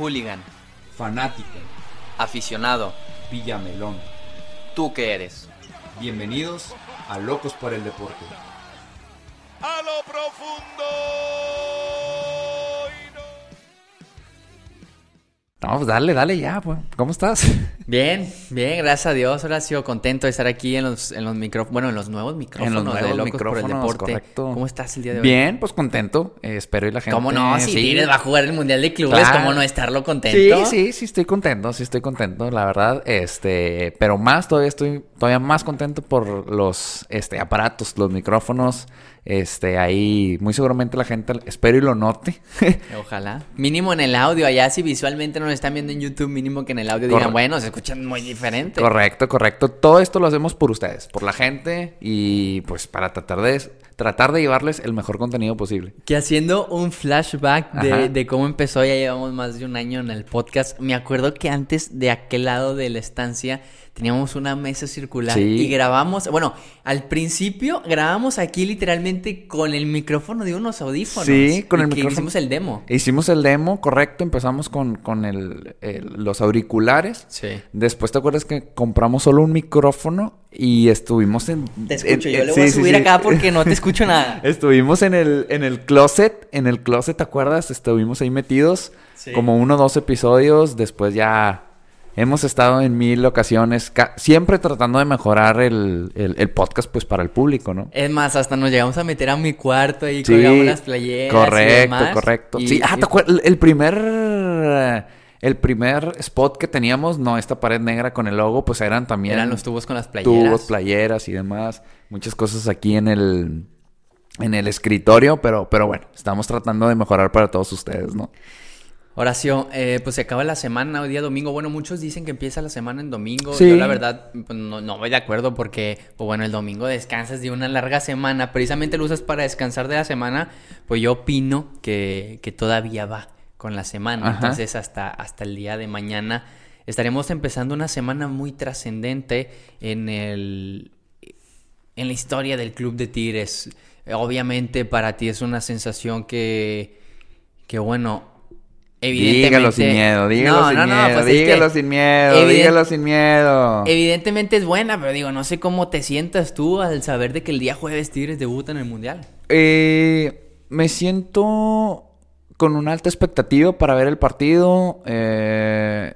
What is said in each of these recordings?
Hooligan. Fanático. Aficionado. Villamelón. ¿Tú qué eres? Bienvenidos a Locos por el Deporte. a lo profundo. No, pues dale, dale ya, pues. ¿Cómo estás? Bien, bien, gracias a Dios. Ahora sido contento de estar aquí en los, en los micrófonos, bueno, en los nuevos micrófonos nuevos de Locos por el micrófonos, Deporte. correcto. ¿Cómo estás el día de hoy? Bien, pues contento. Eh, espero y la gente. ¿Cómo no? Si sí. Va a jugar el Mundial de Clubes, Claro. ¿cómo no estarlo Sí, contento? sí, sí estoy contento, sí estoy contento, la verdad, este, pero más todavía estoy todavía más contento por los este aparatos, los micrófonos, este, ahí muy seguramente la gente espero y lo note. Ojalá. Mínimo en el audio, allá si visualmente no lo están viendo en YouTube, mínimo que en el audio digan, bueno, se escuchan muy diferente. correcto, correcto. Todo esto lo hacemos por ustedes, por la gente y pues para tratar de tratar de llevarles el mejor contenido posible. Que haciendo un flashback de, cómo empezó, ya llevamos más de un año en el podcast. Me acuerdo que antes de aquel lado de la estancia teníamos una mesa circular Sí. y grabamos, bueno, al principio grabamos aquí literalmente con el micrófono de unos audífonos. Sí, con el que micrófono. Hicimos el demo. Hicimos el demo, correcto, empezamos con, con el- el- los auriculares. Sí. Después te acuerdas que compramos solo un micrófono y estuvimos en... Te escucho, en- yo le voy a sí, subir sí. acá porque no te escucho nada. Estuvimos en el, en el closet, en el closet, ¿te acuerdas? Estuvimos ahí metidos Sí. como uno o dos episodios, después ya hemos estado en mil ocasiones, ca- siempre tratando de mejorar el, el- el podcast pues para el público, ¿no? Es más, hasta nos llegamos a meter a mi cuarto y Sí, colgamos las playeras. y correcto, demás. correcto. Y- sí, ah, y- ¿te acuerdas? El- El primer... El primer spot que teníamos, no esta pared negra con el logo, pues eran también Eran los tubos con las playeras. tubos, playeras y demás. Muchas cosas aquí en el, en el escritorio, pero, pero bueno, estamos tratando de mejorar para todos ustedes, ¿no? Horacio, eh, pues se acaba la semana, hoy día domingo. Bueno, muchos dicen que empieza la semana en domingo. Sí. Yo la verdad pues, no, no voy de acuerdo porque, pues bueno, el domingo descansas de una larga semana. Precisamente lo usas para descansar de la semana. Pues yo opino que, que todavía va con la semana. Ajá. Entonces hasta, hasta el día de mañana estaremos empezando una semana muy trascendente en el en la historia del Club de Tigres. Obviamente para ti es una sensación que, que bueno, evidentemente... Dígalo sin miedo, dígalo No, sin no, no, miedo, es que dígalo sin miedo, evident- dígalo sin miedo. Evidentemente es buena, pero digo, no sé cómo te sientas tú al saber de que el día jueves Tigres debuta en el Mundial. Eh, me siento con una alta expectativa para ver el partido. eh,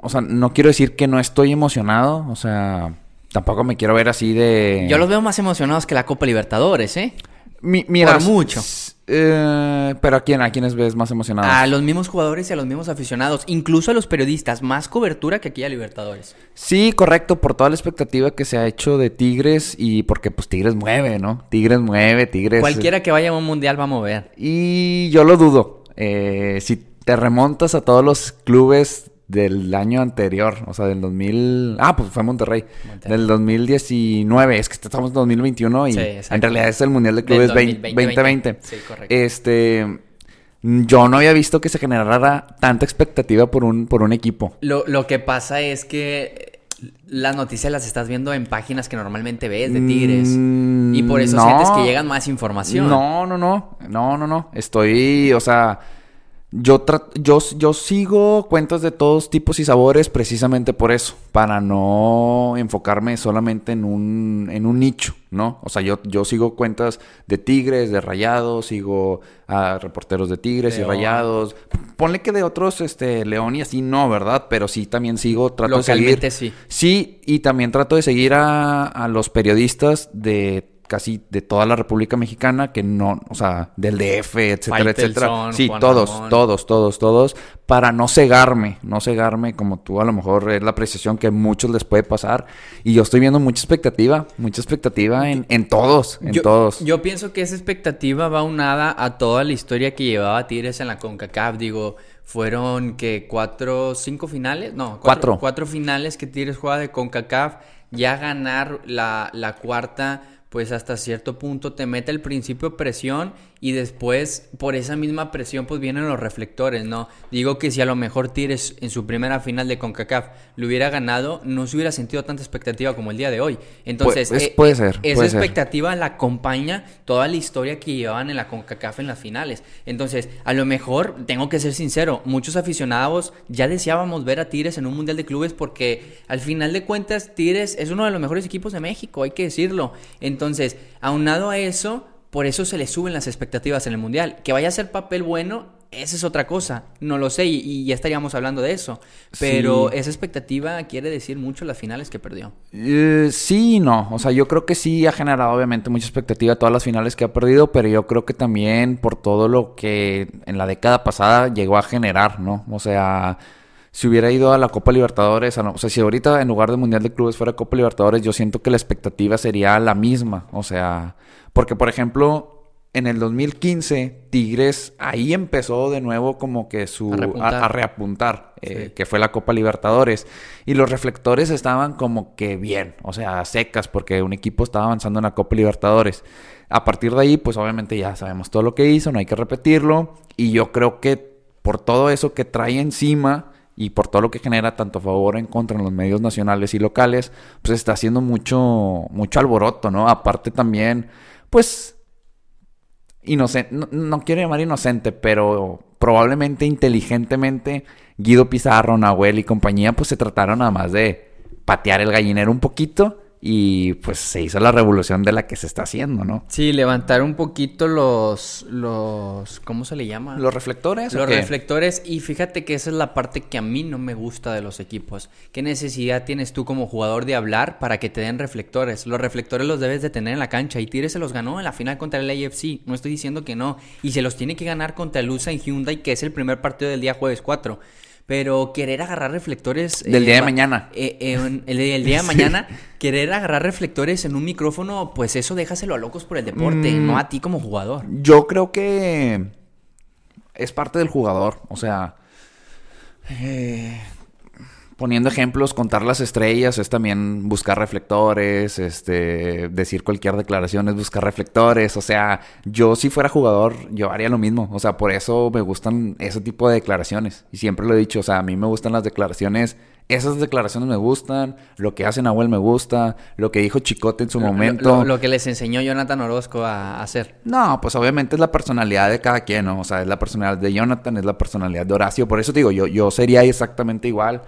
o sea, no quiero decir que no estoy emocionado. O sea, tampoco me quiero ver así de. Yo los veo más emocionados que la Copa Libertadores, ¿eh? Mi- mira, por mucho. eh, pero a quién, a quiénes ves más emocionados. A los mismos jugadores y a los mismos aficionados, incluso a los periodistas, más cobertura que aquí a Libertadores. Sí, correcto, por toda la expectativa que se ha hecho de Tigres y porque pues Tigres mueve, ¿no? Tigres mueve, Tigres. Cualquiera que vaya a un mundial va a mover. Y yo lo dudo. Eh, si te remontas a todos los clubes del año anterior, o sea, del 2000... Ah, pues fue Monterrey. Monterrey. Del 2019, es que estamos en 2021 y Sí, en realidad es el Mundial de Clubes 2020. 2020. 2020. Sí, correcto. Este... Yo no había visto que se generara tanta expectativa por un, por un equipo. Lo, lo que pasa es que las noticias las estás viendo en páginas que normalmente ves de Tigres. Mm, y por eso no. sientes que llegan más información. No, no, no. No, no, no. Estoy, o sea, yo, yo, yo sigo cuentas de todos tipos y sabores precisamente por eso, para no enfocarme solamente en un, en un nicho, ¿no? O sea, yo, yo sigo cuentas de tigres, de rayados, sigo a reporteros de tigres y rayados. Ponle que de otros, este, León y así no, ¿verdad? Pero sí también sigo, trato de seguir. Sí. Sí, y también trato de seguir a, a los periodistas de casi de toda la República Mexicana, que no, o sea, del DF, etcétera, etcétera. Sí, Juan todos, Ramón. todos, todos, todos, para no cegarme, no cegarme como tú a lo mejor es la apreciación que a muchos les puede pasar. Y yo estoy viendo mucha expectativa, mucha expectativa en, en todos, en yo, todos. Yo pienso que esa expectativa va unada a toda la historia que llevaba Tigres en la CONCACAF. Digo, fueron que cuatro, cinco finales, no, Cuatro. cuatro finales que Tigres juega de CONCACAF. Ya ganar la, la cuarta, pues hasta cierto punto te mete el principio presión y después por esa misma presión pues vienen los reflectores, ¿no? Digo que si a lo mejor Tigres en su primera final de CONCACAF lo hubiera ganado, no se hubiera sentido tanta expectativa como el día de hoy. Entonces, Pues, eh, puede ser, esa puede ser. expectativa la acompaña toda la historia que llevaban en la CONCACAF en las finales. Entonces, a lo mejor, tengo que ser sincero, muchos aficionados ya deseábamos ver a Tigres en un Mundial de Clubes porque al final de cuentas Tigres es uno de los mejores equipos de México, hay que decirlo. Entonces, aunado a eso, por eso se le suben las expectativas en el Mundial. Que vaya a ser papel bueno, esa es otra cosa. No lo sé y, y ya estaríamos hablando de eso. Pero Sí. esa expectativa quiere decir mucho las finales que perdió. Eh, sí y no. O sea, yo creo que sí ha generado obviamente mucha expectativa todas las finales que ha perdido, pero yo creo que también por todo lo que en la década pasada llegó a generar, ¿no? O sea, si hubiera ido a la Copa Libertadores, o sea, si ahorita en lugar de Mundial de Clubes fuera Copa Libertadores, yo siento que la expectativa sería la misma. O sea, porque por ejemplo, en el 2015, Tigres ahí empezó de nuevo como que su A repuntar. a- a reapuntar, eh, Sí. que fue la Copa Libertadores. Y los reflectores estaban como que bien, o sea, secas, porque un equipo estaba avanzando en la Copa Libertadores. A partir de ahí, pues obviamente ya sabemos todo lo que hizo, no hay que repetirlo. Y yo creo que por todo eso que trae encima y por todo lo que genera tanto favor en contra en los medios nacionales y locales, pues está haciendo mucho, mucho alboroto, ¿no? Aparte también, pues inocente, no, no quiero llamar inocente, pero probablemente inteligentemente Guido Pizarro, Nahuel y compañía, pues se trataron nada más de patear el gallinero un poquito y pues se hizo la revolución de la que se está haciendo, ¿no? Sí, levantar un poquito los, los, ¿cómo se le llama? Los reflectores. Los reflectores, y fíjate que esa es la parte que a mí no me gusta de los equipos. ¿Qué necesidad tienes tú como jugador de hablar para que te den reflectores? Los reflectores los debes de tener en la cancha y Tigres se los ganó en la final contra el AFC. No estoy diciendo que no. Y se los tiene que ganar contra el USA en Hyundai, que es el primer partido del día jueves 4. Pero querer agarrar reflectores... Del día de mañana. eh, eh, en- el, el día de mañana, querer agarrar reflectores en un micrófono, pues eso déjaselo a locos por el deporte, Mm. no a ti como jugador. Yo creo que es parte del jugador. O sea, eh, poniendo ejemplos, contar las estrellas es también buscar reflectores, este, decir cualquier declaración es buscar reflectores. O sea, yo si fuera jugador, yo haría lo mismo. O sea, por eso me gustan ese tipo de declaraciones. Y siempre lo he dicho, o sea, a mí me gustan las declaraciones. Esas declaraciones me gustan, lo que hace Nahuel me gusta, lo que dijo Chicote en su Lo- momento. Lo, lo que les enseñó Jonathan Orozco a hacer. No, pues obviamente es la personalidad de cada quien, ¿no? O sea, es la personalidad de Jonathan, es la personalidad de Horacio. Por eso digo, yo, yo sería exactamente igual.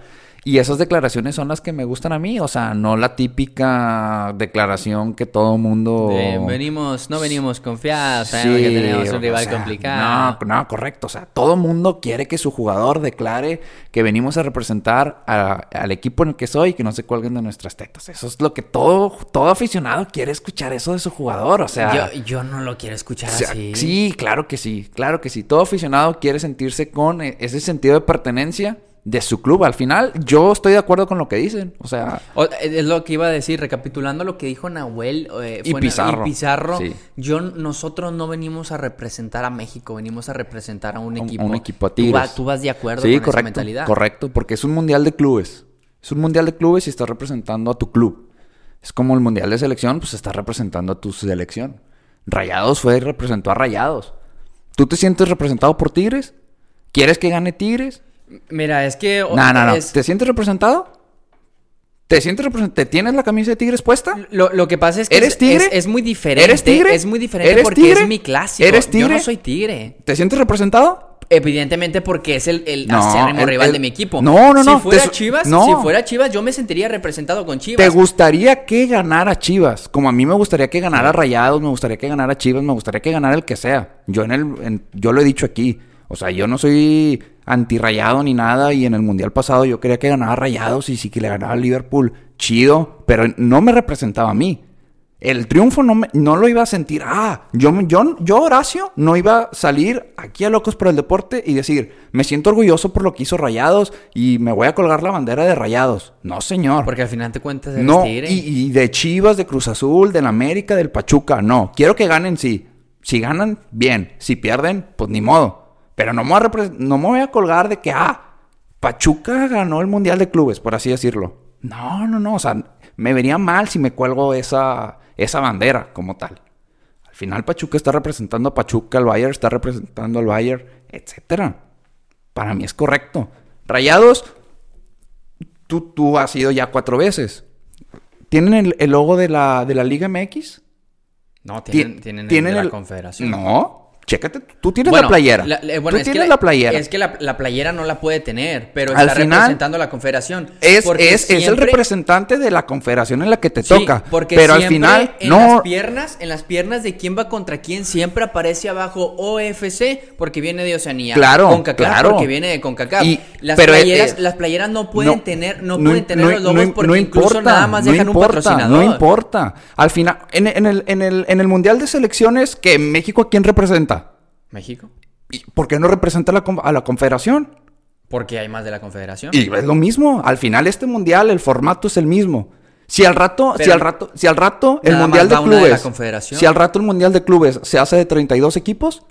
Y esas declaraciones son las que me gustan a mí. O sea, no la típica declaración que todo mundo... De, venimos, no venimos confiados, Sí, sabemos que tenemos un o rival sea, complicado. No, no, correcto. O sea, todo mundo quiere que su jugador declare que venimos a representar a- al equipo en el que soy y que no se cuelguen de nuestras tetas. Eso es lo que todo, todo aficionado quiere escuchar eso de su jugador. O sea... yo, yo no lo quiero escuchar O sea, así. Sí, claro que sí, claro que sí. Todo aficionado quiere sentirse con e- ese sentido de pertenencia de su club. Al final, yo estoy de acuerdo con lo que dicen. O sea, O- es lo que iba a decir, recapitulando lo que dijo Nahuel eh, Y fue- Pizarro. y Pizarro, Sí. yo, nosotros no venimos a representar a México, venimos a representar a un equipo. un equipo a ¿Tú, Tigres. va- tú vas de acuerdo sí, con esa correcto, mentalidad. correcto, porque es un mundial de clubes. Es un mundial de clubes y estás representando a tu club. Es como el mundial de selección, pues estás representando a tu selección. Rayados fue y representó a Rayados. ¿Tú te sientes representado por Tigres? ¿Quieres que gane Tigres? Mira, es que... No, no, no. es- ¿Te sientes representado? ¿Te sientes representado? ¿Te tienes la camisa de Tigres puesta? Lo, lo que pasa es que ¿Eres es, tigre? es- es muy diferente. ¿Eres tigre? Es muy diferente ¿Eres porque tigre? es mi clásico. ¿Eres Yo tigre? no soy tigre. ¿Te sientes representado? Evidentemente porque es el, el No, acérrimo el- rival el- de mi equipo. No, no, no, Si fuera te Chivas, no. si fuera Chivas, yo me sentiría representado con Chivas. ¿Te gustaría que ganara Chivas? Como a mí me gustaría que ganara Rayados, me gustaría que ganara Chivas, me gustaría que ganara el que sea. Yo en el en- yo lo he dicho aquí. O sea, yo no soy antirrayado ni nada y en el mundial pasado yo quería que ganara Rayados y sí que le ganaba a Liverpool, chido, pero no me representaba a mí. El triunfo no, me- no lo iba a sentir. Ah, yo, yo, yo, Horacio, no iba a salir aquí a Locos por el Deporte y decir, me siento orgulloso por lo que hizo Rayados y me voy a colgar la bandera de Rayados. No, señor. Porque al final te cuentas eres No, y, y de Chivas, de Cruz Azul, del América, del Pachuca, no. Quiero que ganen, sí. Si ganan, bien. Si pierden, pues ni modo. Pero no me voy a, repre- no me voy a colgar de que, ah, Pachuca ganó el Mundial de Clubes, por así decirlo. No, no, no. O sea, me vería mal si me cuelgo esa, esa bandera como tal. Al Al final Pachuca está representando a Pachuca, el Bayern está representando al Bayern, etcétera. Para mí es correcto. Rayados, tú, tú has ido ya cuatro veces. ¿Tienen el, el logo de la, de la Liga MX? No, Ti- tienen, tienen, el de la el- confederación. No. Chécate, tú tienes Bueno, la playera. la- eh, bueno, tú tienes la- la playera. Es que la, la playera no la puede tener, pero Al está final, representando a la confederación. Es, es, es el representante de la confederación en la que te Sí, toca. porque pero al final, en no. las piernas, en las piernas de quién va contra quién siempre aparece abajo OFC porque viene de Oceanía. Claro, CONCACAF claro. porque viene de CONCACAF. Y- las pero, playeras, eh, las playeras no pueden no, tener, no, no pueden tener los logos porque incluso nada más dejan importa, un patrocinador. No importa. Al final, en, en el, en, el, en el Mundial de Selecciones, que México a quién representa? México. ¿Y ¿Por qué no representa a la, con- a la Confederación? Porque hay más de la confederación. Y es lo mismo. Al final, este Mundial, el formato es el mismo. Si al rato, si al rato, si al rato el Mundial de la Clubes, si al rato el Mundial de Clubes se hace de 32 equipos,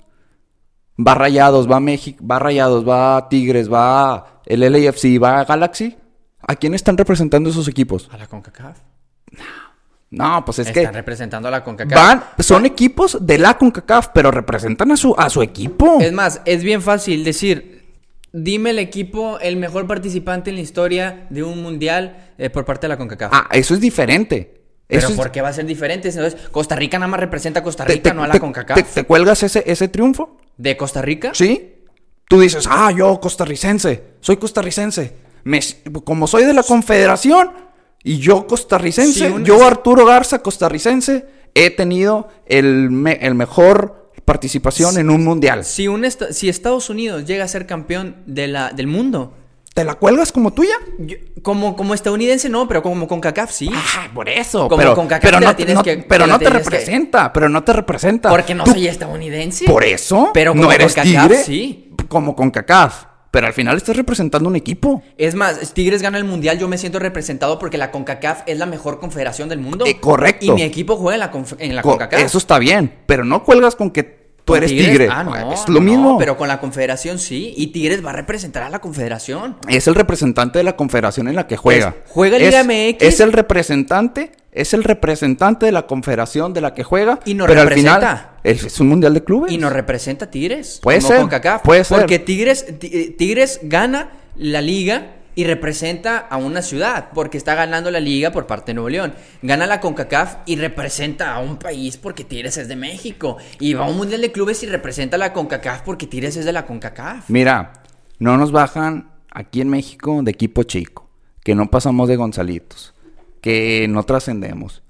va Rayados, va México, va Rayados, va Tigres, va el LAFC, va Galaxy. ¿A quién están representando esos equipos? A la CONCACAF. No, pues es Están que representando a la CONCACAF. van, son equipos de la CONCACAF, pero representan a su, a su equipo. Es más, es bien fácil decir, dime el equipo, el mejor participante en la historia de un mundial eh, por parte de la CONCACAF. Ah, eso es diferente. Pero Eso ¿por qué va a ser diferente? Entonces, Costa Rica nada más representa a Costa Rica, te- no a la te- CONCACAF. te- te cuelgas ese, ese triunfo? ¿De Costa Rica? ¿Sí? Tú dices, ah, yo costarricense, soy costarricense. Me- como soy de la confederación y yo costarricense, Sí, un- yo Arturo Garza costarricense, he tenido el, me- el mejor participación en un mundial. Si, un si Estados Unidos llega a ser campeón de la, del mundo, ¿Te la cuelgas como tuya? yo- como, como estadounidense no, pero como CONCACAF sí. Ah, por eso. Como pero CONCACAF pero te la no, tienes no- que- pero te no te que- representa, pero no te representa. porque no Tú- soy estadounidense. Por eso, Pero no como eres CONCACAF, tigre, sí. como con CACAF. Pero al final estás representando un equipo. Es más, Tigres gana el mundial, yo me siento representado porque la CONCACAF es la mejor confederación del mundo. Eh, correcto. Y mi equipo juega en la, conf- en la Co- CONCACAF. Eso está bien, pero no cuelgas con que tú ¿Con eres Tigres? tigre. Ah, no, es no, lo mismo. no, pero con la confederación sí. Y Tigres va a representar a la confederación. Es el representante de la confederación en la que juega. Juega Liga es, MX. Es el representante, es el representante de la confederación de la que juega. Y pero al representa. final es, es un mundial de clubes. Y nos representa Tigres. Puede como ser, CONCACAF. puede ser. Porque Tigres, Ti- eh, Tigres gana la liga y representa a una ciudad. Porque está ganando la liga por parte de Nuevo León. Gana la CONCACAF y representa a un país porque Tigres es de México. Y va a un mundial de clubes y representa a la CONCACAF porque Tigres es de la CONCACAF. Mira, no nos bajan aquí en México de equipo chico, que no pasamos de Gonzalitos, que no trascendemos.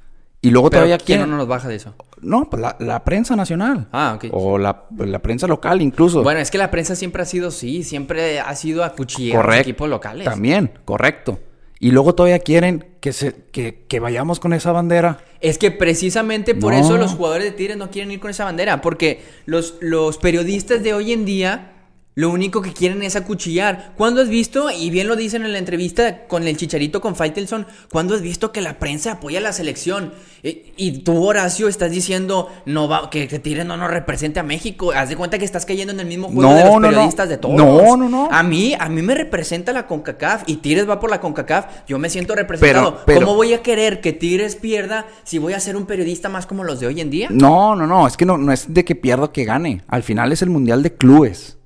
Y luego Pero todavía ¿quién no nos baja de eso? No, pues la, la prensa nacional. Ah, ok. O la, la prensa local incluso. Bueno, es que la prensa siempre ha sido sí, siempre ha sido a cuchillar a los equipos locales. También, correcto. Y luego todavía quieren que, se, que, que vayamos con esa bandera. Es que precisamente por No. eso los jugadores de Tigres no quieren ir con esa bandera, porque los, los periodistas de hoy en día lo único que quieren es acuchillar. ¿Cuándo has visto, y bien lo dicen en la entrevista con el Chicharito con Faitelson, ¿cuándo has visto que la prensa apoya a la selección? Eh, y tú, Horacio, estás diciendo no va, que, que Tigres no nos represente a México. Haz de cuenta que estás cayendo en el mismo juego No, de los no, no. periodistas de todos. No, no, no. A mí, a mí me representa la CONCACAF y Tigres va por la CONCACAF. Yo me siento representado. Pero- pero- ¿Cómo voy a querer que Tigres pierda si voy a ser un periodista más como los de hoy en día? No, no, no. Es que no, no es de que pierda o que gane. Al final es el mundial de clubes.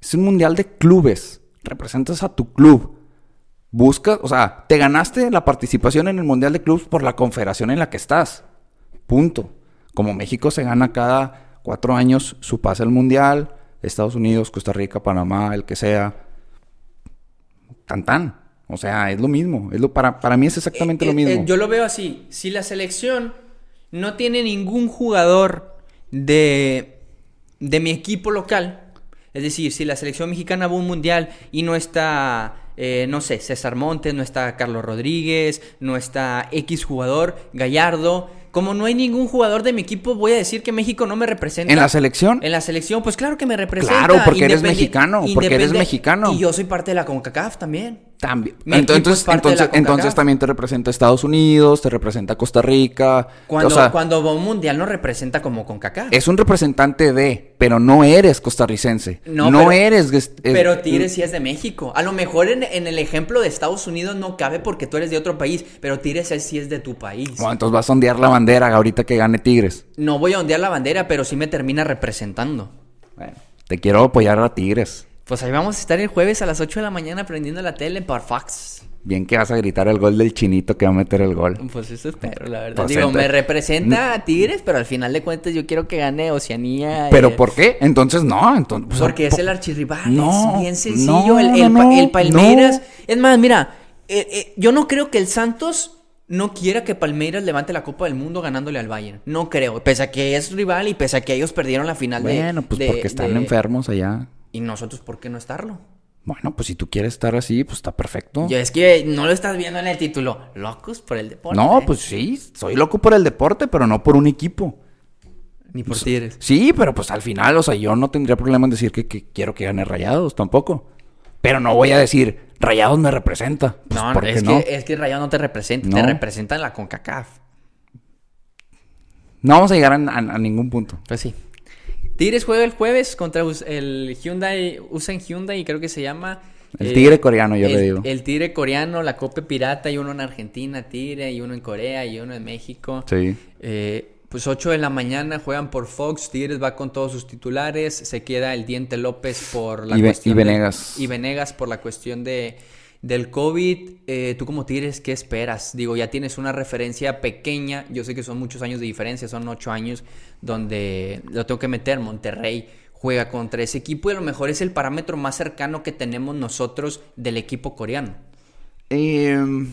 Es un mundial de clubes. Representas a tu club. Buscas, o sea, te ganaste la participación en el mundial de clubes por la confederación en la que estás. Punto. Como México se gana cada cuatro años su pase al mundial, Estados Unidos, Costa Rica, Panamá, el que sea. Tan tan. O sea, es lo mismo. Es lo, para, para mí es exactamente Eh, lo eh, mismo. eh, yo lo veo así. Si la selección no tiene ningún jugador de, de mi equipo local, es decir, si la selección mexicana va a un mundial y no está, eh, no sé, César Montes, no está Carlos Rodríguez, no está X jugador, Gallardo. Como no hay ningún jugador de mi equipo, voy a decir que México no me representa. ¿En la selección? En la selección, pues claro que me representa. Claro, porque eres mexicano, porque eres mexicano. Y yo soy parte de la CONCACAF también. También. Equipo Entonces, entonces, entonces también te representa Estados Unidos, te representa Costa Rica. Cuando, o sea, cuando va un mundial no representa como con Kaká. es un representante de, pero no eres costarricense. No, pero- eres. Pero Tigres sí es de México. A lo mejor en, en el ejemplo de Estados Unidos no cabe porque tú eres de otro país, pero Tigres es- sí es de tu país. Bueno, entonces vas a ondear la bandera ahorita que gane Tigres. No voy a ondear la bandera, pero sí me termina representando. Bueno, te quiero apoyar a Tigres. Pues ahí vamos a estar el jueves a las 8 de la mañana prendiendo la tele por Fox. Bien que vas a gritar el gol del chinito que va a meter el gol. Pues eso espero, la verdad. Pues Digo, entonces- me representa a Tigres, pero al final de cuentas yo quiero que gane Oceanía. ¿Pero eh, por qué? Entonces no. Entonces, pues, Porque es el archirrival, No, es bien sencillo. no, el, el no, Palmeiras. Es más, mira, eh, eh, yo no creo que el Santos no quiera que Palmeiras levante la Copa del Mundo ganándole al Bayern. No creo. Pese a que es rival y pese a que ellos perdieron la final de. Bueno, pues de- porque están de- enfermos allá. Y nosotros, ¿por qué no estarlo? Bueno, pues si tú quieres estar así, pues está perfecto. Yo es que no lo estás viendo en el título. Locos por el deporte. No, pues sí, soy loco por el deporte, pero no por un equipo. Ni por Tigres. Sí, pero pues al final, o sea, yo no tendría problema en decir que, que quiero que gane Rayados tampoco. Pero no voy a decir, Rayados me representa. Pues, No, ¿por qué es, no? Que, es que Rayado no te representa, No. te representa en la CONCACAF. No vamos a llegar a, a- a ningún punto. Pues sí. Tigres juega el jueves contra el Hyundai, Usain Hyundai, creo que se llama. El tigre coreano, yo el, le digo. El tigre coreano, la Copa Pirata, y uno en Argentina, Tigre, y uno en Corea, y uno en México. Sí. Eh, pues 8 de la mañana juegan por Fox, Tigres va con todos sus titulares, se queda el Diente López por la Y cuestión y de- Venegas. y Venegas por la cuestión de del COVID. Eh, Tú como Tigres, ¿qué esperas? Digo, ya tienes una referencia pequeña, yo sé que son muchos años de diferencia, son 8 años donde lo tengo que meter, Monterrey juega contra ese equipo y a lo mejor es el parámetro más cercano que tenemos nosotros del equipo coreano. Em,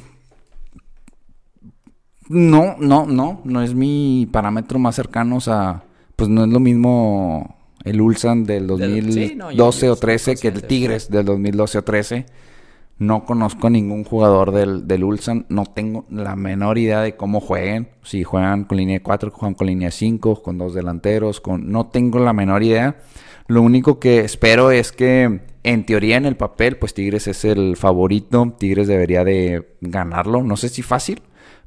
no, no, no. No es mi parámetro más cercano. O sea, pues no es lo mismo el Ulsan del Del- 2012 sí, no, yo- yo o estoy 13 que el de Tigres del 2012 o 13. No conozco ningún jugador del, del Ulsan. No tengo la menor idea de cómo jueguen. Si juegan con línea de 4, juegan con línea de 5, con dos delanteros. Con... No tengo la menor idea. Lo único que espero es que, en teoría, en el papel, pues Tigres es el favorito. Tigres debería de ganarlo. No sé si fácil,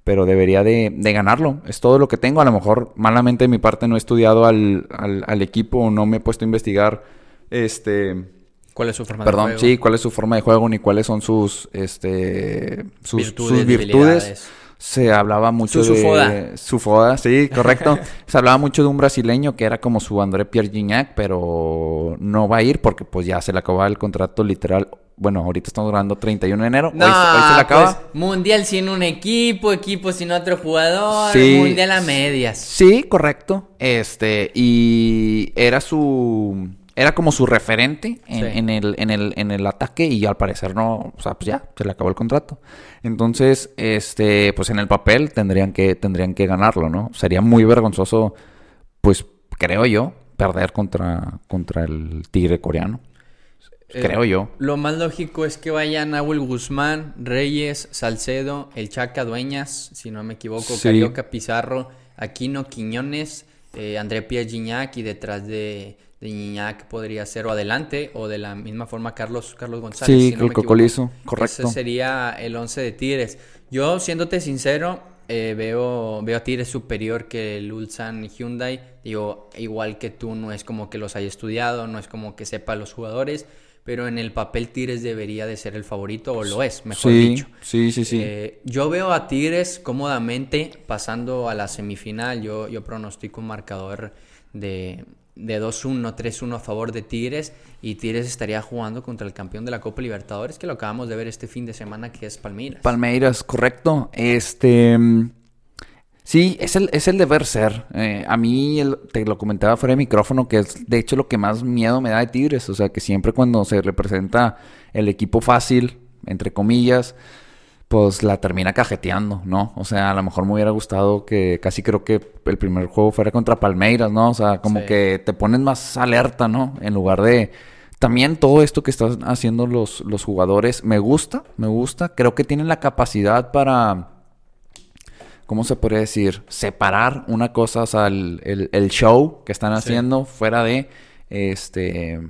pero debería de, de ganarlo. Es todo lo que tengo. A lo mejor, malamente de mi parte, no he estudiado al, al, al equipo o no me he puesto a investigar. Este. ¿Cuál es su forma de Perdón, juego? sí, cuál es su forma de juego ni cuáles son sus, este, sus Virtudes, sus virtudes. Se hablaba mucho Su de Sufoda. su foda, sí, correcto. Se hablaba mucho de un brasileño que era como su André Pierre Gignac, pero no va a ir porque pues ya se le acababa el contrato literal. Bueno, ahorita estamos grabando 31 de enero. No, hoy, se- hoy se le acaba. pues, mundial sin un equipo, equipo sin otro jugador, Sí. mundial a medias. Sí, correcto. Este, y era su. Era como su referente en, Sí. en el, en, el, en el ataque y al parecer no, o sea, pues ya, se le acabó el contrato. Entonces, este, pues en el papel tendrían que, tendrían que ganarlo, ¿no? Sería muy vergonzoso, pues creo yo, perder contra, contra el tigre coreano. Eh, creo yo. Lo más lógico es que vayan Nahuel Guzmán, Reyes, Salcedo, el Chaca Dueñas, si no me equivoco, Sí. Carioca Pizarro, Aquino Quiñones, eh, André Pierre Gignac y detrás de, de Gignac podría ser o adelante o de la misma forma Carlos, Carlos González. Sí, si no. Cocolizo, correcto. Ese sería el 11 de Tigres. Yo, siéndote sincero, eh, veo, veo a Tigres superior que el Ulsan Hyundai. Digo, igual que tú, no es como que los haya estudiado, no es como que sepa los jugadores, pero en el papel Tigres debería de ser el favorito, o lo es, mejor sí, dicho. sí, sí, sí. Eh, yo veo a Tigres cómodamente pasando a la semifinal. Yo, yo pronostico un marcador de, de 2-1, 3-1 a favor de Tigres. Y Tigres estaría jugando contra el campeón de la Copa Libertadores, que lo acabamos de ver este fin de semana, que es Palmeiras. Palmeiras, correcto. Este. mm, Sí, es el, es el deber ser. Eh, a mí, el- te lo comentaba fuera de micrófono, que es de hecho lo que más miedo me da de Tigres. O sea, que siempre cuando se representa el equipo fácil, entre comillas, pues la termina cajeteando, ¿no? O sea, a lo mejor me hubiera gustado que casi creo que el primer juego fuera contra Palmeiras, ¿no? O sea, como Sí. que te pones más alerta, ¿no? En lugar de... También todo esto que están haciendo los, los jugadores me gusta, me gusta. Creo que tienen la capacidad para... ¿Cómo se podría decir? Separar una cosa, o sea, el, el- el show que están haciendo fuera de... Este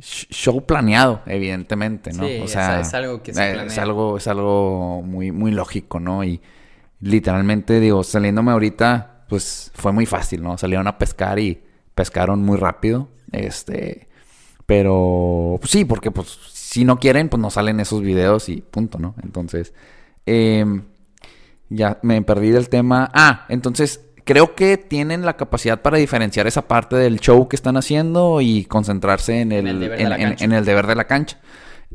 show planeado, evidentemente, ¿no? Sí, es- es algo que se eh, planea. Es algo, es algo muy, muy lógico, ¿no? Y literalmente, digo, saliéndome ahorita, pues fue muy fácil, ¿no? Salieron a pescar y pescaron muy rápido. Este. Pero, pues sí, porque pues si no quieren, pues no salen esos videos y punto, ¿no? Entonces, em, ya me perdí del tema. Ah, entonces creo que tienen la capacidad para diferenciar esa parte del show que están haciendo y concentrarse en el, el deber de en- la en- cancha. en el deber de la cancha.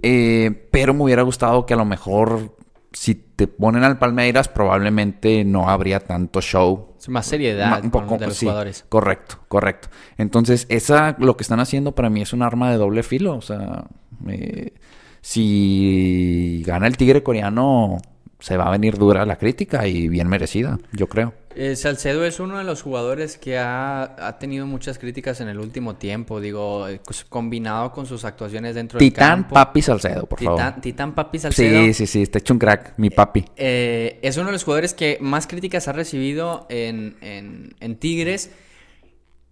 Eh, pero me hubiera gustado que a lo mejor si te ponen al Palmeiras probablemente no habría tanto show Es más seriedad Ma- un poco de los sí, jugadores. Correcto, correcto. Entonces, esa, lo que están haciendo para mí es un arma de doble filo. O sea, eh, si gana el tigre coreano, se va a venir dura la crítica y bien merecida, yo creo. Eh, Salcedo es uno de los jugadores que ha, ha tenido muchas críticas en el último tiempo, digo, eh, cos- combinado con sus actuaciones dentro del Titán campo. Papi Salcedo, por favor. Titán, Titán Papi Salcedo. Sí, sí, sí, está hecho un crack, mi papi. Eh, es uno de los jugadores que más críticas ha recibido en, en- en Tigres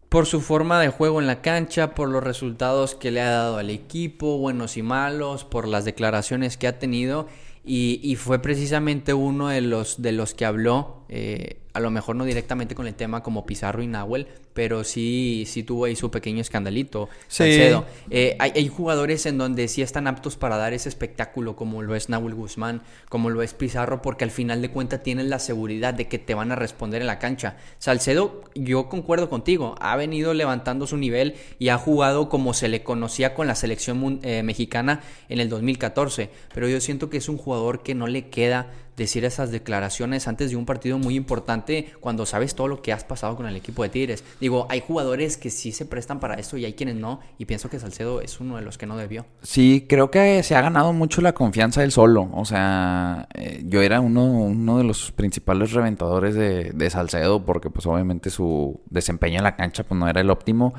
por su forma de juego en la cancha, por los resultados que le ha dado al equipo, buenos y malos, por las declaraciones que ha tenido. Y, y fue precisamente uno de los, de los que habló, eh, a lo mejor no directamente con el tema como Pizarro y Nahuel, pero sí, sí tuvo ahí su pequeño escandalito. Sí. Salcedo. Eh, hay, hay jugadores en donde sí están aptos para dar ese espectáculo, como lo es Nahuel Guzmán, como lo es Pizarro, porque al final de cuentas tienen la seguridad de que te van a responder en la cancha. Salcedo, yo concuerdo contigo, ha venido levantando su nivel y ha jugado como se le conocía con la selección eh, mexicana en el 2014, pero yo siento que es un jugador que no le queda decir esas declaraciones antes de un partido muy importante cuando sabes todo lo que has pasado con el equipo de Tigres. Digo, hay jugadores que sí se prestan para eso y hay quienes no, y pienso que Salcedo es uno de los que no debió. Sí, creo que se ha ganado mucho la confianza él solo. O sea, eh, yo era uno, uno de los principales reventadores de, de Salcedo porque pues obviamente su desempeño en la cancha pues no era el óptimo.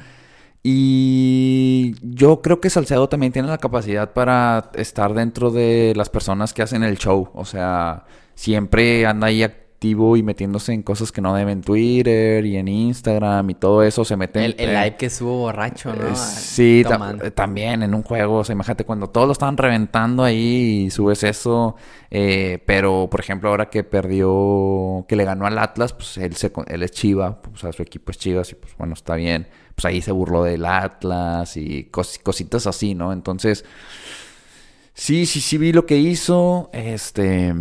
Y yo creo que Salcedo también tiene la capacidad para estar dentro de las personas que hacen el show. O sea, siempre anda ahí activo y metiéndose en cosas que no deben Twitter y en Instagram y todo eso se mete El, el en- live que estuvo borracho, ¿no? eh, Sí, ta- también en un juego, o sea, imagínate cuando todos lo estaban reventando ahí y subes eso, eh, pero por ejemplo ahora que perdió, que le ganó al Atlas, pues él, se, él es Chiva, pues, o sea, su equipo es Chivas y pues bueno, está bien, pues ahí se burló del Atlas y cos- cositas así, ¿no? Entonces, sí, sí, sí vi lo que hizo, este...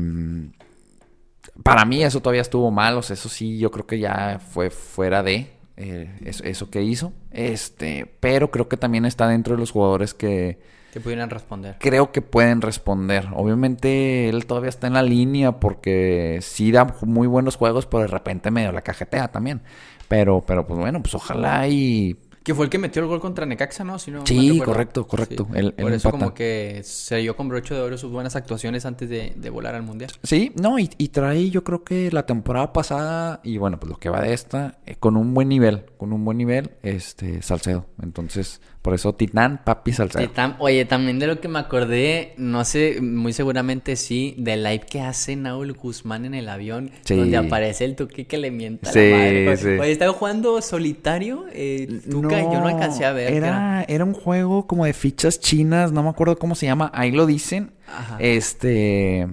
Para mí eso todavía estuvo mal, o sea, eso sí, yo creo que ya fue fuera de eh, eso, eso que hizo. Este, pero creo que también está dentro de los jugadores que Que pudieran responder. creo que pueden responder. Obviamente él todavía está en la línea porque sí da muy buenos juegos, pero de repente medio la cajetea también. Pero, pero pues bueno, pues ojalá y Que fue el que metió el gol contra Necaxa, ¿no? Si no Sí, correcto, correcto. Él- él Por eso empata. como que se dio con broche de oro sus buenas actuaciones antes de, de volar al Mundial. Sí, no, y, y trae yo creo que la temporada pasada y bueno, pues lo que va de esta, eh, con un buen nivel, con un buen nivel, este, Salcedo. Entonces, por eso Titán, Papi Salcedo. Sí, tam- oye, también de lo que me acordé, no sé, muy seguramente sí, del live que hace Naul Guzmán en el avión, Sí. donde aparece el Tuque que le mienta a Sí, la madre. sí. Oye, estaba jugando solitario, eh, Tuca, yo no alcancé a ver. Era, era un juego como de fichas chinas, no me acuerdo cómo se llama, ahí lo dicen. Ajá. Este,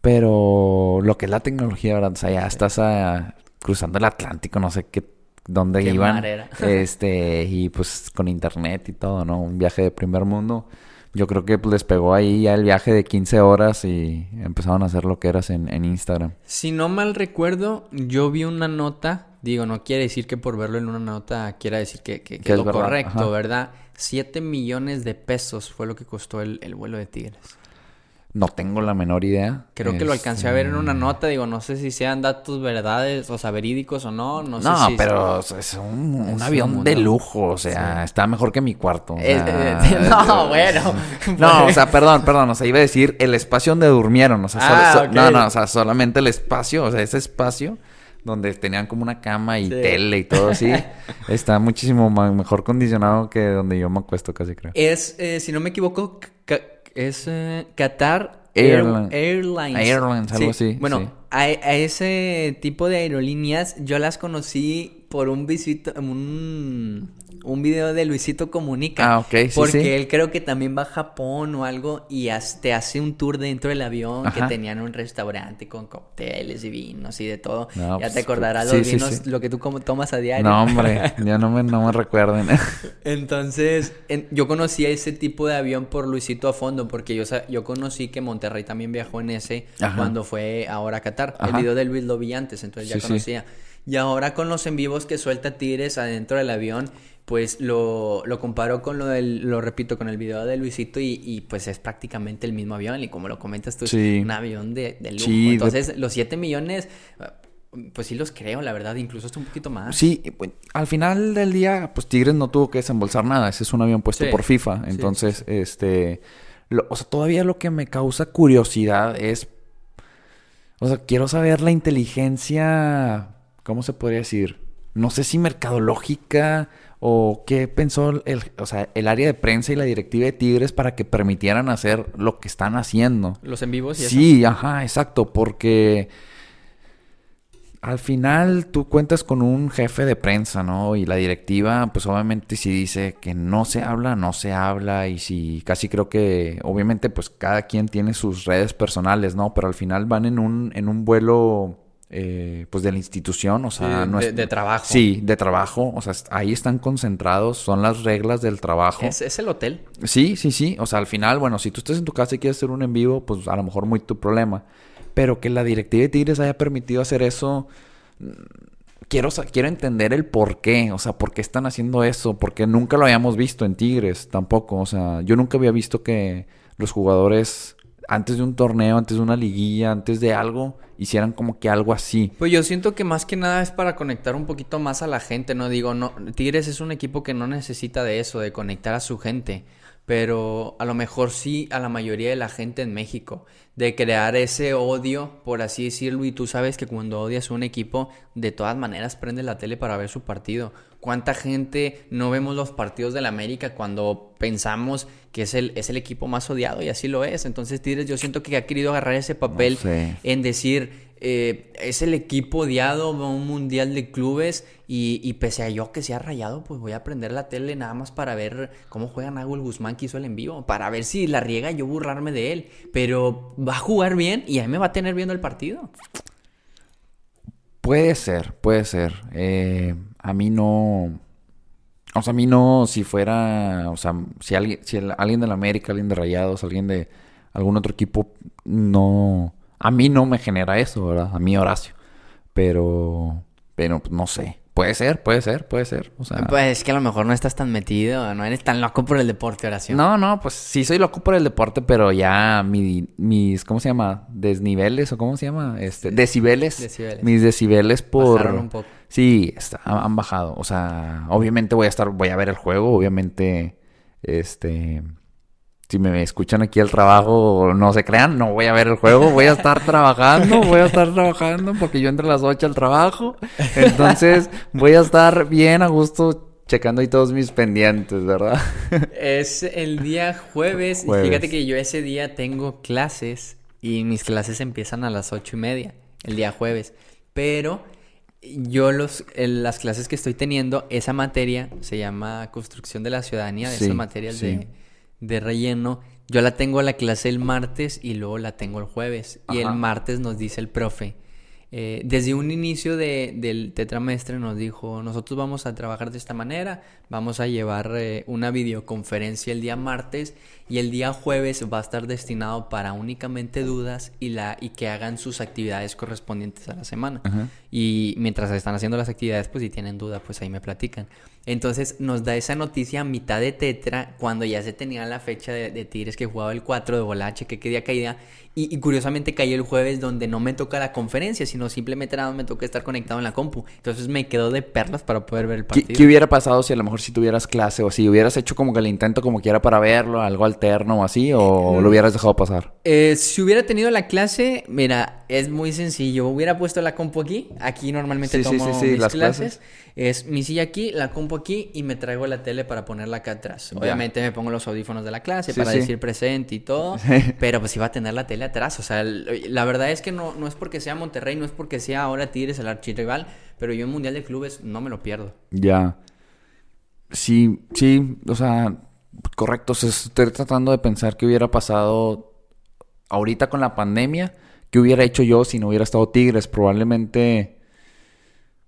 pero lo que es la tecnología, ¿verdad? O sea, ya estás cruzando el Atlántico, no sé qué, dónde Qué iban. Este, y pues con internet y todo, ¿no? Un viaje de primer mundo. Yo creo que pues, les pegó ahí ya el viaje de 15 horas y empezaron a hacer lo que eras en, en Instagram. Si no mal recuerdo, yo vi una nota, digo, no quiere decir que por verlo en una nota quiera decir que, que, que Que es es lo verdad, correcto, ajá. ¿verdad? 7 millones de pesos fue lo que costó el, el vuelo de Tigres. No tengo la menor idea. Creo que lo alcancé a ver en una Este, nota, digo, no sé si sean datos verdades, o sea, verídicos o no, no sé No, si... pero es un, un Es un avión de lujo, o sea, está mejor que mi cuarto. o Eh, sea, eh, no, bueno. No, o sea, perdón, perdón, o sea, iba a decir el espacio donde durmieron, o sea, Ah, no, no, o sea, solamente el espacio, o sea, ese espacio donde tenían como una cama y Sí. tele y todo así, está muchísimo mejor condicionado que donde yo me acuesto casi creo. Es, eh, si no me equivoco, es eh, Qatar Airline- Air- Airlines. Airlines, algo así, Bueno, sí. A, a ese tipo de aerolíneas yo las conocí por un visito, un, un video de Luisito Comunica. Ah, ok, sí, Porque sí. él creo que también va a Japón o algo y te hace un tour dentro del avión que tenían un restaurante con cócteles y vinos y de todo. No, ya pues, te acordarás los sí, vinos, lo que tú como tomas a diario. No, hombre, ya no me, no me recuerden. Entonces, en- yo conocí ese tipo de avión por Luisito a fondo, porque yo, yo conocí que Monterrey también viajó en ese Ajá. cuando fue ahora a Qatar. Ajá. El video de Luis lo vi antes, entonces ya conocía. Y ahora con los en vivos que suelta Tigres adentro del avión, pues lo, lo comparo con lo del, lo repito, con el video de Luisito y, y, pues es prácticamente el mismo avión y como lo comentas tú, Sí. es un avión de, de lujo. Sí, de- entonces, los 7 millones, pues sí los creo, la verdad, incluso hasta un poquito más. Sí, al final del día, pues Tigres no tuvo que desembolsar nada. Ese es un avión puesto Sí, por FIFA. Entonces, este. lo- o sea, todavía lo que me causa curiosidad es. O sea, quiero saber la inteligencia. ¿Cómo se podría decir? No sé si mercadológica o qué pensó el, o sea, el área de prensa y la directiva de Tigres para que permitieran hacer lo que están haciendo. Los en vivos y eso. Sí, ajá, exacto, porque al final tú cuentas con un jefe de prensa, ¿no? Y la directiva, pues obviamente si dice que no se habla, no se habla y si casi creo que obviamente pues cada quien tiene sus redes personales, ¿no? Pero al final van en un en un vuelo eh, pues de la institución, o sea, Sí, no de- es- de trabajo. Sí, de trabajo, o sea, ahí están concentrados, son las reglas del trabajo. Es, es el hotel. Sí, sí, sí. O sea, al final, bueno, si tú estás en tu casa y quieres hacer un en vivo, pues a lo mejor muy tu problema. Pero que la directiva de Tigres haya permitido hacer eso, mm, quiero, quiero entender el por qué. O sea, por qué están haciendo eso. Porque nunca lo habíamos visto en Tigres tampoco. O sea, yo nunca había visto que los jugadores, antes de un torneo, antes de una liguilla, antes de algo, hicieran como que algo así. Pues yo siento que más que nada es para conectar un poquito más a la gente, ¿no? Digo, no, Tigres es un equipo que no necesita de eso, de conectar a su gente, pero a lo mejor sí a la mayoría de la gente en México, de crear ese odio, por así decirlo, y tú sabes que cuando odias un equipo, de todas maneras prende la tele para ver su partido. ¿Cuánta gente no vemos los partidos del América cuando pensamos que es el, es el equipo más odiado? Y así lo es. Entonces Tigres yo siento que ha querido agarrar ese papel sé. en decir, eh, es el equipo odiado, a un mundial de clubes y, pese a yo que sea rayado, pues voy a prender la tele nada más para ver cómo juega Nahuel Guzmán que hizo el en vivo, para ver si la riega yo burlarme de él, pero va a jugar bien y ahí me va a tener viendo el partido. Puede ser, puede ser. Eh, a mí no. O sea, a mí no, si fuera. O sea, si alguien, si alguien de la América, alguien de Rayados, alguien de algún otro equipo, no. A mí no me genera eso, ¿verdad? A mí Horacio. Pero. Pero pues, no sé. Puede ser, puede ser, puede ser. O sea. Pues es que a lo mejor no estás tan metido, no eres tan loco por el deporte, oración. No, no, pues sí soy loco por el deporte, pero ya mi- mis, ¿cómo se llama? Desniveles o cómo se llama? Este, decibeles. Decibeles. Mis decibeles por Bajaron un poco. Sí, está- han han bajado. O sea, obviamente voy a estar, voy a ver el juego, obviamente, este, si me escuchan aquí el trabajo, no se crean, no voy a ver el juego, voy a estar trabajando, voy a estar trabajando porque yo entro a las 8 al trabajo. Entonces, voy a estar bien a gusto checando ahí todos mis pendientes, ¿verdad? Es el día jueves, Jueves. y fíjate que yo ese día tengo clases y mis clases empiezan a las ocho y media, el día jueves. Pero yo los, las clases que estoy teniendo, esa materia se llama construcción de la ciudadanía, de Sí, esas materias sí. de, de relleno. Yo la tengo la clase el martes y luego la tengo el jueves. Y el martes nos dice el profe. eh, desde un inicio de- del tetramestre nos dijo, nosotros vamos a trabajar de esta manera, vamos a llevar eh, una videoconferencia el día martes y el día jueves va a estar destinado para únicamente dudas y, la, y que hagan sus actividades correspondientes a la semana. Ajá. Y mientras están haciendo las actividades, pues si tienen duda, pues ahí me platican. Entonces nos da esa noticia a mitad de Tetra, cuando ya se tenía la fecha de, de Tigres que jugaba el 4 de Bolache, que qué día caía. Y, y curiosamente cayó el jueves donde no me toca la conferencia, sino simplemente nada me toca estar conectado en la compu. Entonces me quedó de perlas para poder ver el ¿Qué, partido. qué hubiera pasado si a lo mejor si tuvieras clase o si hubieras hecho como que el intento como quiera para verlo, algo alterno o así, o lo hubieras dejado pasar? Eh, si hubiera tenido la clase, mira, es muy sencillo. Hubiera puesto la compu aquí. Aquí normalmente Sí, tomo sí, sí, mis las clases. clases. Es mi silla aquí, la compu aquí y me traigo la tele para ponerla acá atrás. Ya. Obviamente me pongo los audífonos de la clase para decir presente y todo. Pero pues iba a tener la tele atrás. O sea, la verdad es que no, no es porque sea Monterrey, no es es porque sea ahora Tigres el archirrival, pero yo en Mundial de Clubes no me lo pierdo. Ya. Sí, sí, o sea, correcto. Estoy tratando de pensar qué hubiera pasado ahorita con la pandemia. ¿Qué hubiera hecho yo si no hubiera estado Tigres? Probablemente.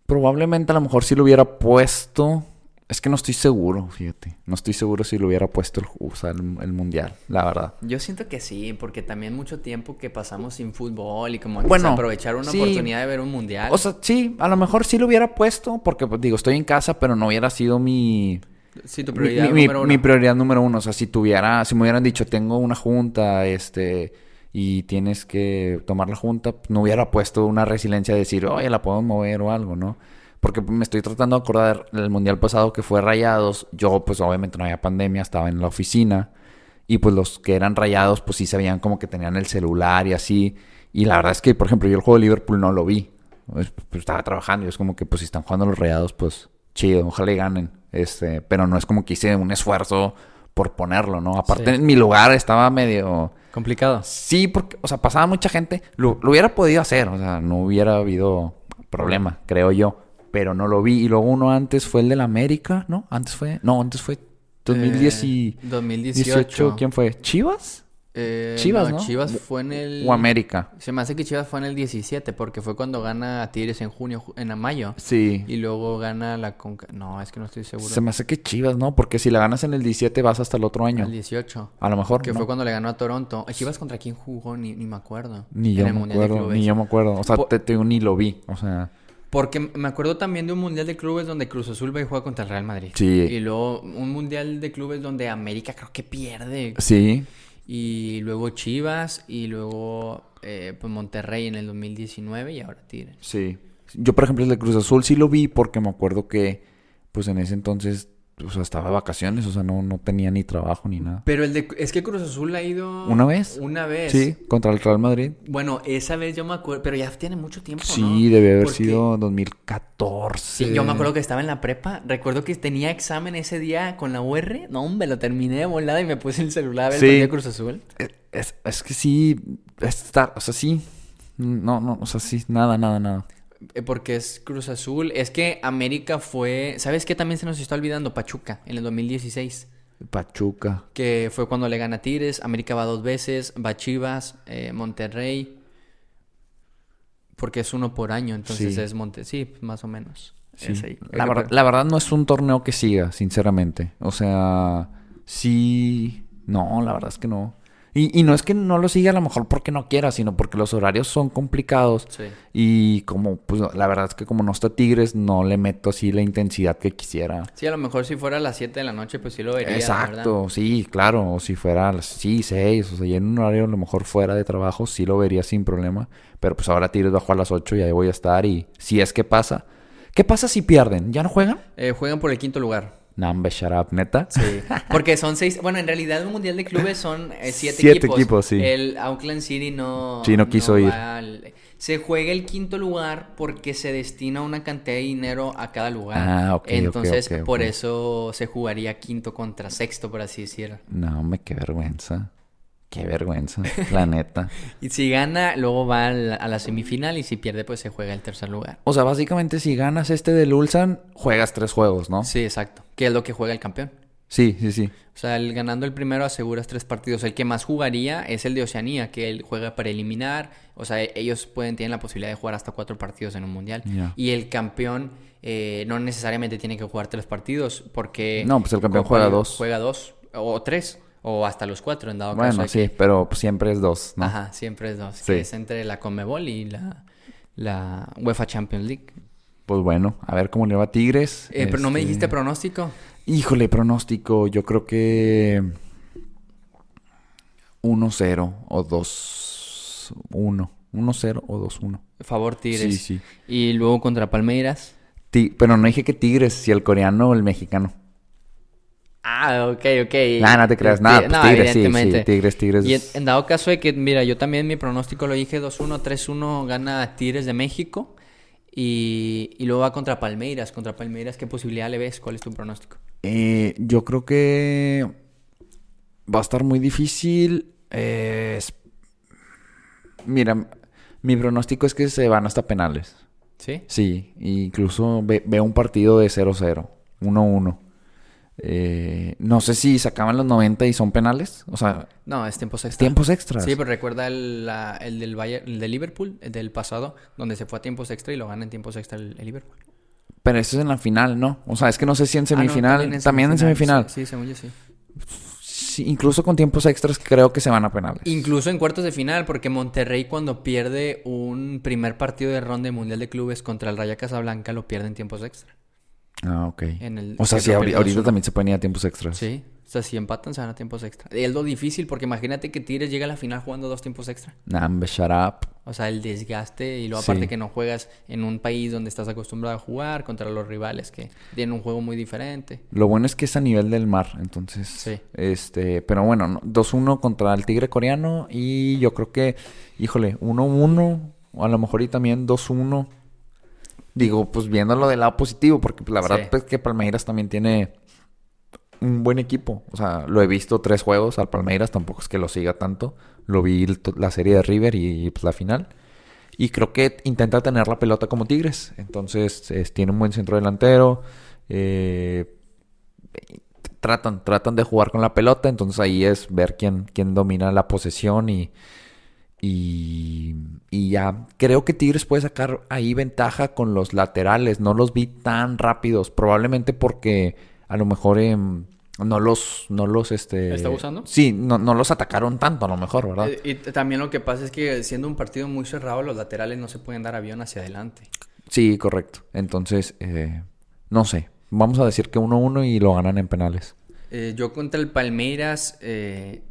Probablemente a lo mejor sí lo hubiera puesto. Es que no estoy seguro, fíjate. No estoy seguro si lo hubiera puesto el, o sea, el, el mundial, la verdad. Yo siento que sí, porque también mucho tiempo que pasamos sin fútbol y como Bueno, aprovechar una sí. oportunidad de ver un mundial. O sea, sí, a lo mejor sí lo hubiera puesto, porque pues, digo, estoy en casa, pero no hubiera sido mi, sí, tu mi- prioridad mi, mi- número uno. mi prioridad número uno. O sea, si tuviera, si me hubieran dicho, tengo una junta, este, y tienes que tomar la junta, no hubiera puesto una resiliencia de decir, oye, la podemos mover o algo, ¿no? Porque me estoy tratando de acordar del mundial pasado que fue Rayados. Yo, pues obviamente no había pandemia, estaba en la oficina. Y pues los que eran rayados, pues sí se veían como que tenían el celular y así. Y la verdad es que, por ejemplo, yo el juego de Liverpool no lo vi. Pues, pues, estaba trabajando y es como que, pues si están jugando los rayados, pues chido, ojalá y ganen. Este, pero no es como que hice un esfuerzo por ponerlo, ¿no? Aparte, Sí. en mi lugar estaba medio. Complicado. Sí, porque, o sea, pasaba mucha gente. Lo, lo hubiera podido hacer, o sea, no hubiera habido problema, creo yo. Pero no lo vi. Y luego uno antes fue el del América, ¿no? Antes fue. No, antes fue 2010 y. Eh, 2018. ¿Quién fue? ¿Chivas? Eh, Chivas, no, ¿no? Chivas fue en el... ¿O América? Se me hace que Chivas fue en el 17, porque fue cuando gana Tigres en junio, ju- en mayo. Sí. Y luego gana la Conca... No, es que no estoy seguro. Se me hace que Chivas, ¿no? Porque si la ganas en el 17 vas hasta el otro año. El 18. A lo mejor. Que ¿no? fue cuando le ganó a Toronto. ¿Chivas contra quién jugó? Ni, ni me acuerdo. Ni En yo el me acuerdo. Ni yo me acuerdo. O sea, te, ni lo vi. O sea. Porque me acuerdo también de un Mundial de Clubes donde Cruz Azul va y juega contra el Real Madrid. Sí. Y luego un Mundial de Clubes donde América creo que pierde. Sí. Y luego Chivas. Y luego eh, pues Monterrey en el 2019 y ahora Tigres. Sí. Yo, por ejemplo, el de Cruz Azul sí lo vi porque me acuerdo que, pues en ese entonces, o sea, estaba de vacaciones, o sea, no, no tenía ni trabajo ni nada. Pero el de... Es que Cruz Azul ha ido... ¿Una vez? Una vez. Sí, contra el Real Madrid. Bueno, esa vez yo me acuerdo... Pero ya tiene mucho tiempo, ¿no? Sí, debe haber Porque- sido 2014. Sí, yo me acuerdo que estaba en la prepa. Recuerdo que tenía examen ese día con la UR. No, hombre, lo terminé de volada y me puse el celular a ver Sí. el de Cruz Azul. Es, es- es que sí, está, o sea, sí. No, no, o sea, sí, nada, nada, nada. Eh, Porque es Cruz Azul. Es que América fue... ¿Sabes qué también se nos está olvidando? Pachuca, en el 2016. Pachuca. Que fue cuando le gana Tigres. América va dos veces. Va Chivas, eh, Monterrey. Porque es uno por año, entonces Sí. es Monte... Sí, más o menos. Sí. Es ahí. La, verdad, la verdad no es un torneo que siga, sinceramente. O sea, sí. No, la verdad es que no. Y, y no es que no lo siga a lo mejor porque no quiera, sino porque los horarios son complicados. Sí. Y como, pues la verdad es que como no está Tigres, no le meto así la intensidad que quisiera. Sí, a lo mejor si fuera a las 7 de la noche, pues sí lo vería. Exacto, verdad. sí, claro. O si fuera, a las- sí, seis, o sea, y en un horario a lo mejor fuera de trabajo, sí lo vería sin problema. Pero pues ahora Tigres bajó a las 8 y ahí voy a estar. Y si es que pasa. ¿Qué pasa si pierden? ¿Ya no juegan? Eh, juegan por el quinto lugar. Nambe, shut up, neta. Sí. Porque son seis. Bueno, en realidad un mundial de clubes son eh, siete, Siete equipos. equipos, sí. El Auckland City no. Sí, no quiso ir. al- Se juega el quinto lugar porque se destina una cantidad de dinero a cada lugar. Ah, ok, Entonces, por eso se jugaría quinto contra sexto, por así decirlo. No, me qué vergüenza. Qué vergüenza, la neta. Y si gana, luego va a la semifinal. Y si pierde, pues se juega el tercer lugar. O sea, básicamente si ganas este del Ulsan, juegas tres juegos, ¿no? Sí, exacto. Que es lo que juega el campeón. Sí, sí, sí. O sea, el, ganando el primero aseguras tres partidos. El que más jugaría es el de Oceanía, que él juega para eliminar. O sea, ellos pueden tienen la posibilidad de jugar hasta cuatro partidos en un mundial. Y el campeón eh, no necesariamente tiene que jugar tres partidos, porque No, pues el campeón juega dos. Juega dos o tres o hasta los cuatro en dado caso. Bueno, sí, que- pero siempre es dos, ¿no? Ajá, siempre es dos. Sí. Que es entre la Conmebol y la, la UEFA Champions League. Pues bueno, a ver cómo le va a Tigres. Eh, Pero no me Este, dijiste pronóstico. Híjole, pronóstico. Yo creo que 1-0 o 2-1. 1-0 o 2-1. Favor Tigres. Sí, sí. Y luego contra Palmeiras. Ti- pero no dije que Tigres, si el coreano o el mexicano. Ah, ok, ok. Nah, no te creas, nada, pues no, Tigres, sí, sí, Tigres, Tigres. Y en, en dado caso de que, mira, yo también mi pronóstico lo dije 2-1, 3-1 gana Tigres de México y, y luego va contra Palmeiras. Contra Palmeiras, ¿qué posibilidad le ves? ¿Cuál es tu pronóstico? Eh, yo creo que va a estar muy difícil. Eh, Mira, Mi pronóstico es que se van hasta penales. ¿Sí? Sí, incluso ve- veo un partido de 0-0, 1-1. Eh, no sé si se acaban los 90 y son penales. O sea, No, es tiempos extra. tiempos extras. Sí, pero recuerda el, la- el del Bayern- el de Liverpool, el del pasado, donde se fue a tiempos extra y lo gana en tiempos extra el, el Liverpool. Pero eso es en la final, ¿no? O sea, es que no sé si en Ah, no, semifinal. también en semifinal. Sí, sí, según yo sí. Sí, incluso con tiempos extras creo que se van a penales. Incluso en cuartos de final, porque Monterrey cuando pierde un primer partido de ronda de Mundial de Clubes contra el Raya Casablanca lo pierde en tiempos extra. Ah, ok. En el- o sea, sí, ahorita 2-1. también se pueden ir a tiempos extras. Sí, o sea, si empatan se van a tiempos extra. Es lo difícil, porque imagínate que Tigres llega a la final jugando dos tiempos extra. Nah, shut up. O sea, el desgaste y luego Sí. aparte que no juegas en un país donde estás acostumbrado a jugar contra los rivales que tienen un juego muy diferente. Lo bueno es que es a nivel del mar, entonces. Sí. Este, pero bueno, no, 2-1 contra el Tigre coreano y yo creo que, híjole, 1-1 o a lo mejor y también 2-1. Digo, pues viéndolo del lado positivo, porque pues, la verdad Sí. pues, que Palmeiras también tiene un buen equipo. O sea, lo he visto tres juegos al Palmeiras, tampoco es que lo siga tanto. Lo vi la serie de River y, pues la final. Y creo que intenta tener la pelota como Tigres. Entonces, es- tiene un buen centro delantero. Eh, tratan, tratan de jugar con la pelota. Entonces ahí es ver quién, quién domina la posesión y, y, y ya. Creo que Tigres puede sacar ahí ventaja con los laterales. No los vi tan rápidos. Probablemente porque a lo mejor em, no los, no los, este... ¿Está usando? Sí, no, no los atacaron tanto a lo mejor, ¿verdad? Eh, Y también lo que pasa es que siendo un partido muy cerrado, los laterales no se pueden dar avión hacia adelante. Sí, correcto. Entonces, eh, no sé. Vamos a decir que 1-1 y lo ganan en penales. Eh, yo contra el Palmeiras, eh,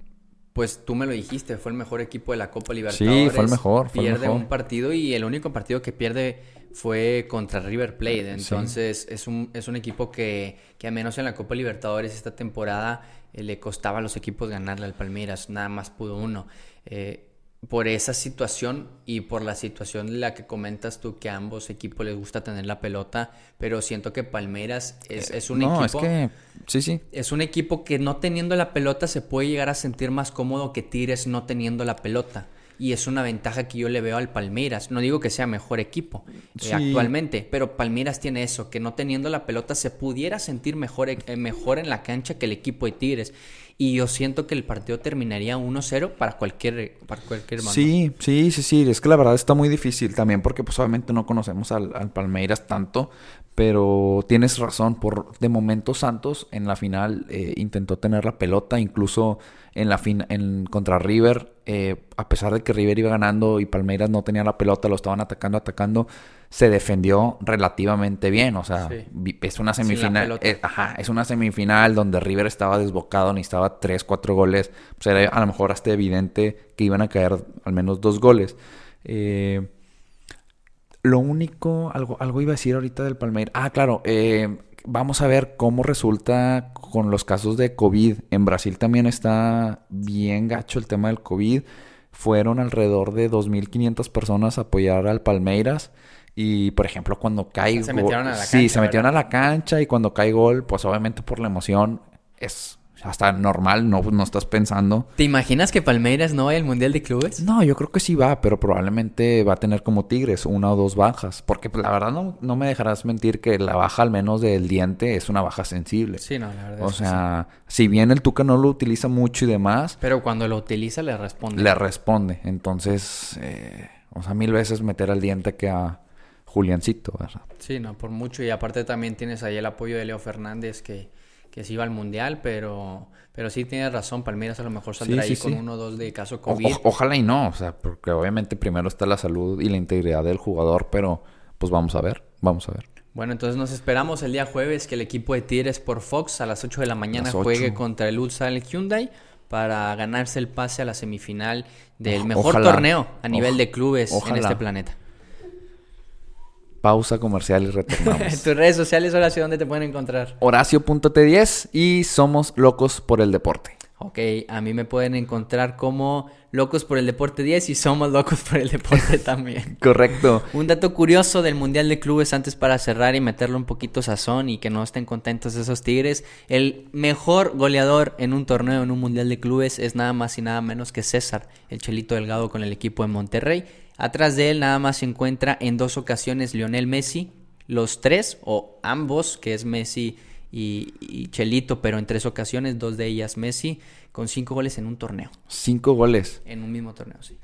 pues tú me lo dijiste, fue el mejor equipo de la Copa Libertadores. fue el mejor, fue el Pierde mejor. un partido y el único partido que pierde fue contra River Plate. Entonces es, un, es un equipo que, que a menos en la Copa Libertadores esta temporada eh, le costaba a los equipos ganarle al Palmeiras. Nada más pudo uno. Eh, por esa situación y por la situación de la que comentas tú que a ambos equipos les gusta tener la pelota, pero siento que Palmeiras es, es un no, equipo es que... Sí, sí. es un equipo que no teniendo la pelota se puede llegar a sentir más cómodo que Tigres no teniendo la pelota. Y es una ventaja que yo le veo al Palmeiras. No digo que sea mejor equipo eh, actualmente, pero Palmeiras tiene eso, que no teniendo la pelota se pudiera sentir mejor, eh, mejor en la cancha que el equipo de Tigres. Y yo siento que el partido terminaría 1-0 para cualquier, para cualquier mano. Sí, sí, sí, sí. Es que la verdad está muy difícil también porque pues obviamente no conocemos al, al Palmeiras tanto. Pero tienes razón, por de momento Santos en la final eh, intentó tener la pelota, incluso en la fin en contra River, eh, a pesar de que River iba ganando y Palmeiras no tenía la pelota, lo estaban atacando, atacando, se defendió relativamente bien, o sea, Sí. es una semifinal, pelota. eh, ajá, es una semifinal donde River estaba desbocado, necesitaba 3, 4 goles, pues era a lo mejor hasta evidente que iban a caer al menos dos goles. Eh, lo único, algo, algo iba a decir ahorita del Palmeiras. Ah, claro, eh, vamos a ver cómo resulta con los casos de COVID. En Brasil también está bien gacho el tema del COVID. Fueron alrededor de 2.500 personas a apoyar al Palmeiras. Y, por ejemplo, cuando cae Se metieron a la Sí, cancha, se metieron ¿verdad? a la cancha y cuando cae gol, pues obviamente por la emoción es hasta normal, no, no estás pensando. ¿Te imaginas que Palmeiras no vaya al Mundial de Clubes? No, yo creo que sí va, pero probablemente va a tener como Tigres una o dos bajas. Porque pues, la verdad no, no me dejarás mentir que la baja al menos del diente es una baja sensible. Sí, no, la verdad. o es que sea, si bien el Tuca no lo utiliza mucho y demás, sí. Pero cuando lo utiliza le responde. le responde. Entonces, eh, o sea, mil veces meter al diente que a Juliancito, ¿verdad? Sí, no, por mucho. Y aparte también tienes ahí el apoyo de Leo Fernández que, que sí va al Mundial, pero, pero sí tienes razón. Palmeiras a lo mejor saldrá Sí, ahí sí, con sí. uno o dos de caso COVID. o- ojalá y no, o sea, porque obviamente primero está la salud y la integridad del jugador, pero pues vamos a ver, vamos a ver. Bueno, entonces nos esperamos el día jueves que el equipo de Tigres por Fox a las 8 de la mañana Las 8. juegue contra el Ulsan Hyundai para ganarse el pase a la semifinal del mejor ojalá. torneo a nivel de clubes en este planeta. Pausa comercial y retornamos. Tus redes sociales ahora hacia dónde te pueden encontrar. Horacio.t10 y somos locos por el deporte. Ok, a mí me pueden encontrar como Locos por el Deporte 10 y somos Locos por el Deporte también. Correcto. Un dato curioso del Mundial de Clubes antes para cerrar y meterle un poquito sazón y que no estén contentos esos Tigres. El mejor goleador en un torneo en un Mundial de Clubes es nada más y nada menos que César, el Chelito Delgado con el equipo de Monterrey. Atrás de él nada más se encuentra en dos ocasiones Lionel Messi, los tres o ambos, que es Messi y, y Chelito, pero en tres ocasiones, dos de ellas Messi, con cinco goles en un torneo. Cinco goles. En un mismo torneo, sí.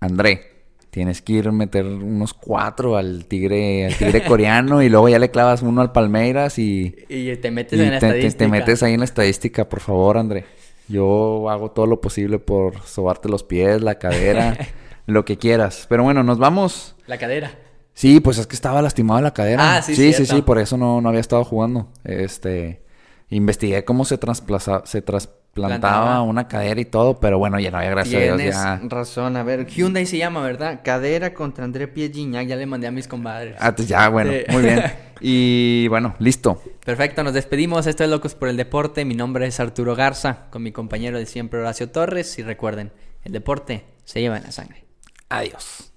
André, tienes que ir a meter unos cuatro al tigre, al tigre coreano y luego ya le clavas uno al Palmeiras y, Y te metes y en la te, te- estadística. te metes ahí en la estadística, por favor, André. Yo hago todo lo posible por sobarte los pies, la cadera, lo que quieras. Pero bueno, nos vamos. La cadera. Sí, pues es que estaba lastimado la cadera. Ah, sí, sí, sí, cierto. sí, por eso no, no había estado jugando. Este, investigué cómo se trasplaza, se trasplantaba Plantaba. una cadera y todo, pero bueno, ya no había, gracias a Tienes Dios, ya. razón. A ver, Hyundai se llama, ¿verdad? Cadera contra André Pierre Gignac. Ya le mandé a mis compadres. Ah, pues ya, bueno, Sí. muy bien. Y bueno, listo. Perfecto, nos despedimos. Esto es Locos por el Deporte. Mi nombre es Arturo Garza, con mi compañero de siempre Horacio Torres. Y recuerden, el deporte se lleva en la sangre. Adiós.